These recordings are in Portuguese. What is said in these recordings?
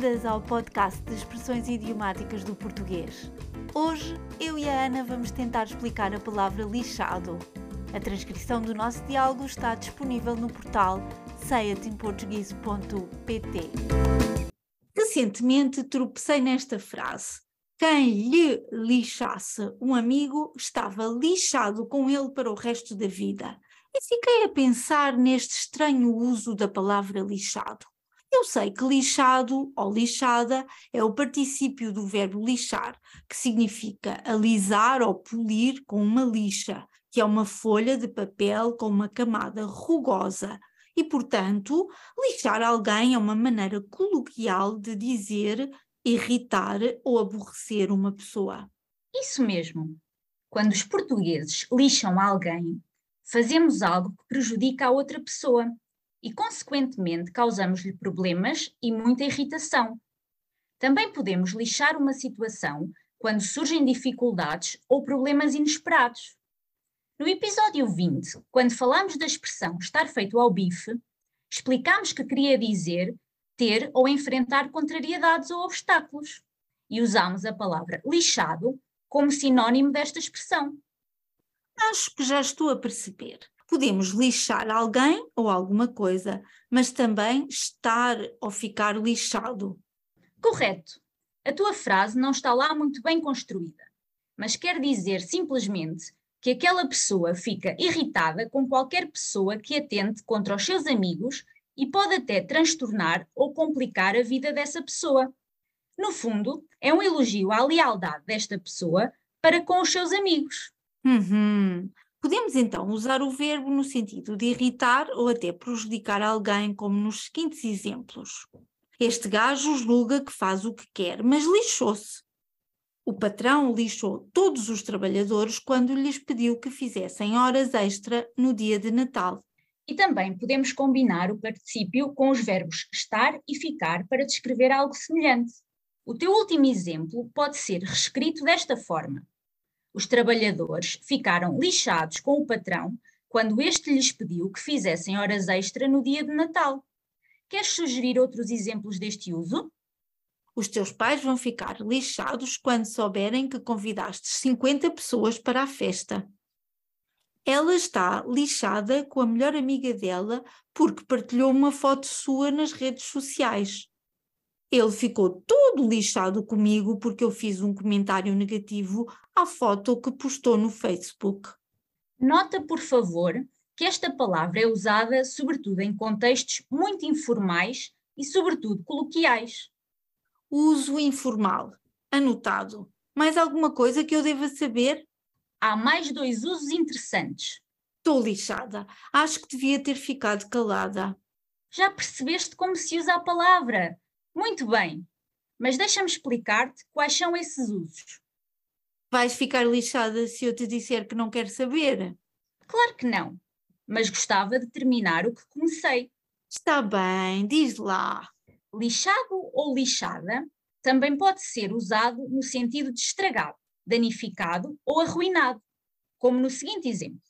Bem-vindas ao podcast de expressões idiomáticas do português. Hoje, eu e a Ana vamos tentar explicar a palavra lixado. A transcrição do nosso diálogo está disponível no portal seiatimportuguese.pt. Recentemente tropecei nesta frase. Quem lhe lixasse um amigo estava lixado com ele para o resto da vida. E fiquei a pensar neste estranho uso da palavra lixado. Eu sei que lixado ou lixada é o particípio do verbo lixar, que significa alisar ou polir com uma lixa, que é uma folha de papel com uma camada rugosa. E, portanto, lixar alguém é uma maneira coloquial de dizer irritar ou aborrecer uma pessoa. Isso mesmo. Quando os portugueses lixam alguém, fazemos algo que prejudica a outra pessoa e, consequentemente, causamos-lhe problemas e muita irritação. Também podemos lixar uma situação quando surgem dificuldades ou problemas inesperados. No episódio 20, quando falamos da expressão estar feito ao bife, explicámos que queria dizer ter ou enfrentar contrariedades ou obstáculos e usámos a palavra lixado como sinónimo desta expressão. Acho que já estou a perceber. Podemos lixar alguém ou alguma coisa, mas também estar ou ficar lixado. Correto. A tua frase não está lá muito bem construída, mas quer dizer simplesmente que aquela pessoa fica irritada com qualquer pessoa que atente contra os seus amigos e pode até transtornar ou complicar a vida dessa pessoa. No fundo, é um elogio à lealdade desta pessoa para com os seus amigos. Uhum. Podemos então usar o verbo no sentido de irritar ou até prejudicar alguém, como nos seguintes exemplos. Este gajo julga que faz o que quer, mas lixou-se. O patrão lixou todos os trabalhadores quando lhes pediu que fizessem horas extra no dia de Natal. E também podemos combinar o particípio com os verbos estar e ficar para descrever algo semelhante. O teu último exemplo pode ser reescrito desta forma: os trabalhadores ficaram lixados com o patrão quando este lhes pediu que fizessem horas extra no dia de Natal. Queres sugerir outros exemplos deste uso? Os teus pais vão ficar lixados quando souberem que convidaste 50 pessoas para a festa. Ela está lixada com a melhor amiga dela porque partilhou uma foto sua nas redes sociais. Ele ficou todo lixado comigo porque eu fiz um comentário negativo à foto que postou no Facebook. Nota, por favor, que esta palavra é usada sobretudo em contextos muito informais e, sobretudo, coloquiais. Uso informal. Anotado. Mais alguma coisa que eu deva saber? Há mais dois usos interessantes. Estou lixada. Acho que devia ter ficado calada. Já percebeste como se usa a palavra? Muito bem, mas deixa-me explicar-te quais são esses usos. Vais ficar lixada se eu te disser que não quero saber? Claro que não, mas gostava de terminar o que comecei. Está bem, diz lá. Lixado ou lixada também pode ser usado no sentido de estragado, danificado ou arruinado, como no seguinte exemplo.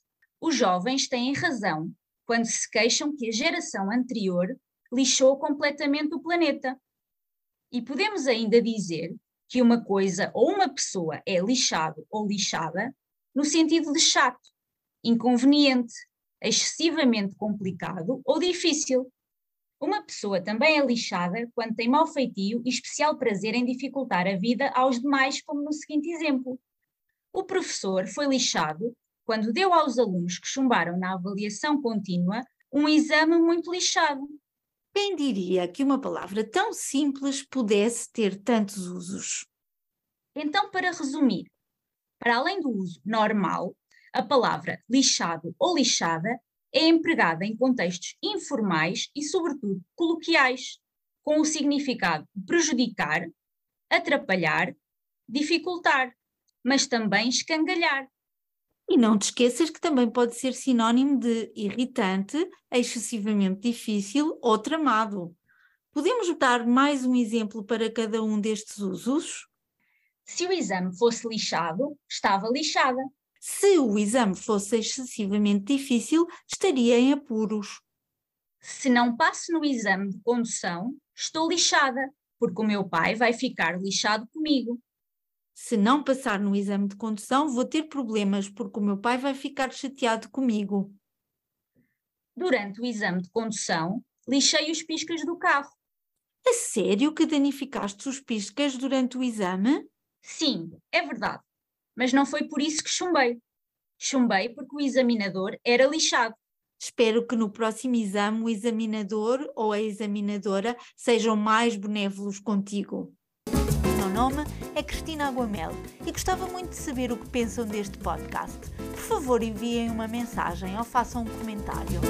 Os jovens têm razão quando se queixam que a geração anterior lixou completamente o planeta. E podemos ainda dizer que uma coisa ou uma pessoa é lixado ou lixada no sentido de chato, inconveniente, excessivamente complicado ou difícil. Uma pessoa também é lixada quando tem mau feitio e especial prazer em dificultar a vida aos demais, como no seguinte exemplo. O professor foi lixado quando deu aos alunos que chumbaram na avaliação contínua um exame muito lixado. Quem diria que uma palavra tão simples pudesse ter tantos usos? Então, para resumir, para além do uso normal, a palavra lixado ou lixada é empregada em contextos informais e, sobretudo, coloquiais, com o significado de prejudicar, atrapalhar, dificultar, mas também escangalhar, e não te esqueças que também pode ser sinónimo de irritante, excessivamente difícil ou tramado. Podemos dar mais um exemplo para cada um destes usos? Se o exame fosse lixado, estava lixada. Se o exame fosse excessivamente difícil, estaria em apuros. Se não passo no exame de condução, estou lixada. porque o meu pai vai ficar lixado comigo. Se não passar no exame de condução, vou ter problemas porque o meu pai vai ficar chateado comigo. Durante o exame de condução, lixei os piscas do carro. A sério que danificaste os piscas durante o exame? Sim, é verdade. Mas não foi por isso que chumbei. Chumbei porque o examinador era lixado. Espero que no próximo exame o examinador ou a examinadora sejam mais benévolos contigo. Meu nome é Cristina Aguamel e gostava muito de saber o que pensam deste podcast. Por favor, enviem uma mensagem ou façam um comentário.